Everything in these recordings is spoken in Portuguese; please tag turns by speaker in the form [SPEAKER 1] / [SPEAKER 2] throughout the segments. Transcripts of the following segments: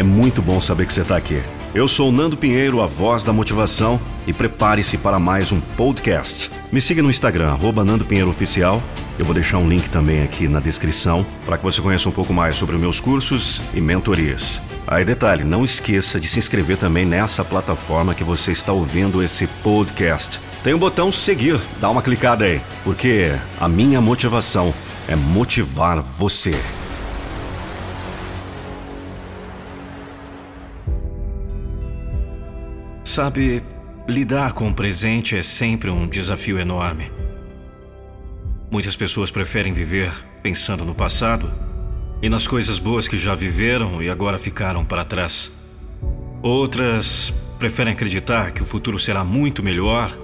[SPEAKER 1] É muito bom saber que você está aqui. Eu sou Nando Pinheiro, a voz da motivação, e prepare-se para mais um podcast. Me siga no Instagram, arroba Nando Pinheiro Oficial. Eu vou deixar um link também aqui na descrição para que você conheça um pouco mais sobre meus cursos e mentorias. Aí detalhe, não esqueça de se inscrever também nessa plataforma que você está ouvindo esse podcast. Tem o um botão seguir, dá uma clicada aí, porque a minha motivação é motivar você. Sabe, lidar com o presente é sempre um desafio enorme. Muitas pessoas preferem viver pensando no passado e nas coisas boas que já viveram e agora ficaram para trás. Outras preferem acreditar que o futuro será muito melhor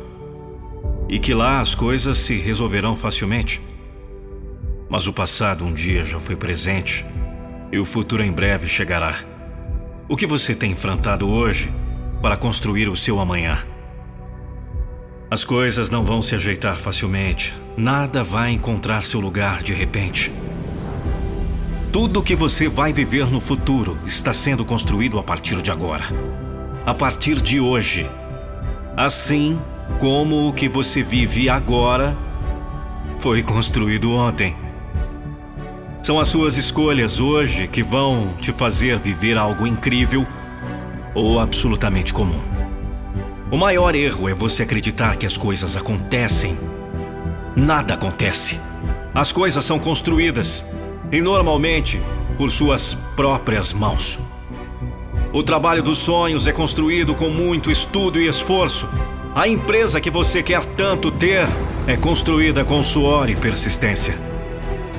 [SPEAKER 1] e que lá as coisas se resolverão facilmente. Mas o passado um dia já foi presente e o futuro em breve chegará. O que você tem enfrentado hoje para construir o seu amanhã. As coisas não vão se ajeitar facilmente. Nada vai encontrar seu lugar de repente. Tudo que você vai viver no futuro está sendo construído a partir de agora. A partir de hoje. Assim como o que você vive agora foi construído ontem. São as suas escolhas hoje que vão te fazer viver algo incrível ou absolutamente comum. O maior erro é você acreditar que as coisas acontecem. Nada acontece. As coisas são construídas e normalmente por suas próprias mãos. O trabalho dos sonhos é construído com muito estudo e esforço. A empresa que você quer tanto ter é construída com suor e persistência.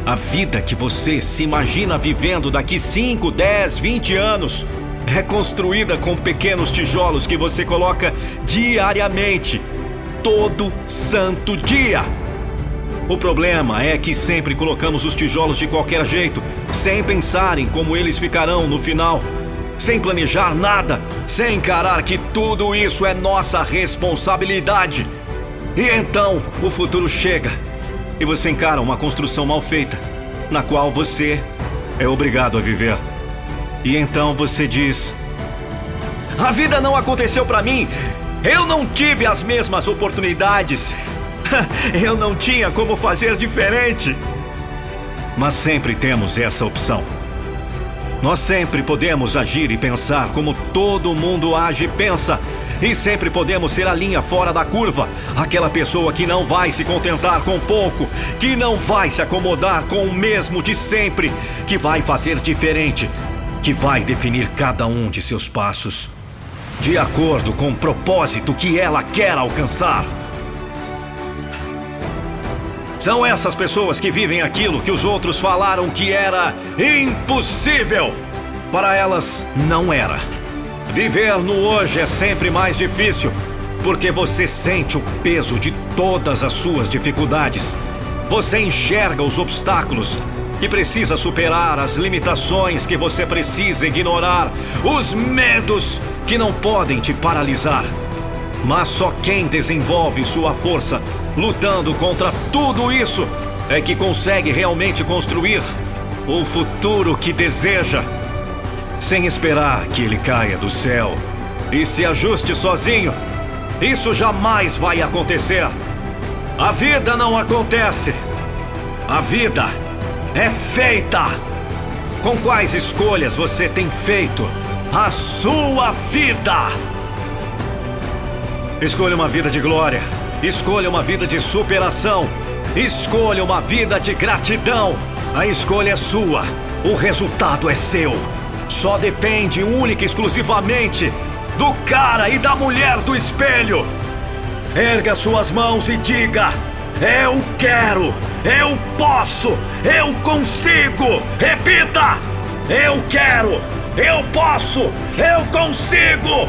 [SPEAKER 1] A vida que você se imagina vivendo daqui 5, 10, 20 anos é construída com pequenos tijolos que você coloca diariamente, todo santo dia. O problema é que sempre colocamos os tijolos de qualquer jeito, sem pensar em como eles ficarão no final, sem planejar nada, sem encarar que tudo isso é nossa responsabilidade. E então o futuro chega e você encara uma construção mal feita, na qual você é obrigado a viver. E então você diz: A vida não aconteceu para mim. Eu não tive as mesmas oportunidades. Eu não tinha como fazer diferente. Mas sempre temos essa opção. Nós sempre podemos agir e pensar como todo mundo age e pensa. E sempre podemos ser a linha fora da curva, aquela pessoa que não vai se contentar com pouco, que não vai se acomodar com o mesmo de sempre, que vai fazer diferente, que vai definir cada um de seus passos, de acordo com o propósito que ela quer alcançar. São essas pessoas que vivem aquilo que os outros falaram que era impossível. Para elas, não era. Viver no hoje é sempre mais difícil, porque você sente o peso de todas as suas dificuldades. Você enxerga os obstáculos que precisa superar, as limitações que você precisa ignorar, os medos que não podem te paralisar. Mas só quem desenvolve sua força lutando contra tudo isso é que consegue realmente construir o futuro que deseja, sem esperar que ele caia do céu e se ajuste sozinho. Isso jamais vai acontecer. A vida não acontece. A vida é feita. Com quais escolhas você tem feito a sua vida? Escolha uma vida de glória. Escolha uma vida de superação. Escolha uma vida de gratidão. A escolha é sua. O resultado é seu. Só depende única e exclusivamente do cara e da mulher do espelho. Erga suas mãos e diga: Eu quero eu posso! Eu consigo! Repita! Eu quero! Eu posso! Eu consigo!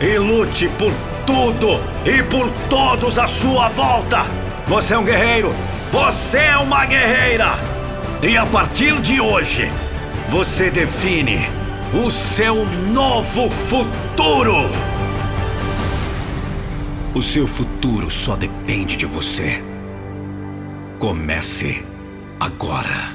[SPEAKER 1] E lute por tudo e por todos à sua volta! Você é um guerreiro! Você é uma guerreira! E a partir de hoje, você define o seu novo futuro! O seu futuro só depende de você. Comece agora.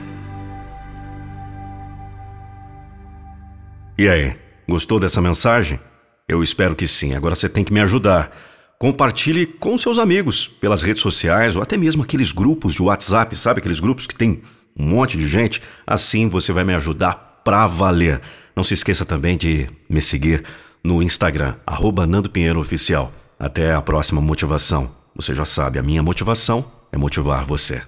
[SPEAKER 1] E aí, Gostou dessa mensagem? Eu espero que sim. Agora você tem que me ajudar. Compartilhe com seus amigos pelas redes sociais ou até mesmo aqueles grupos de WhatsApp, sabe? Aqueles grupos que tem um monte de gente. Assim você vai me ajudar pra valer. Não se esqueça também de me seguir no Instagram, arroba Nando Pinheiro Oficial. Até a próxima motivação. Você já sabe, a minha motivação é motivar você.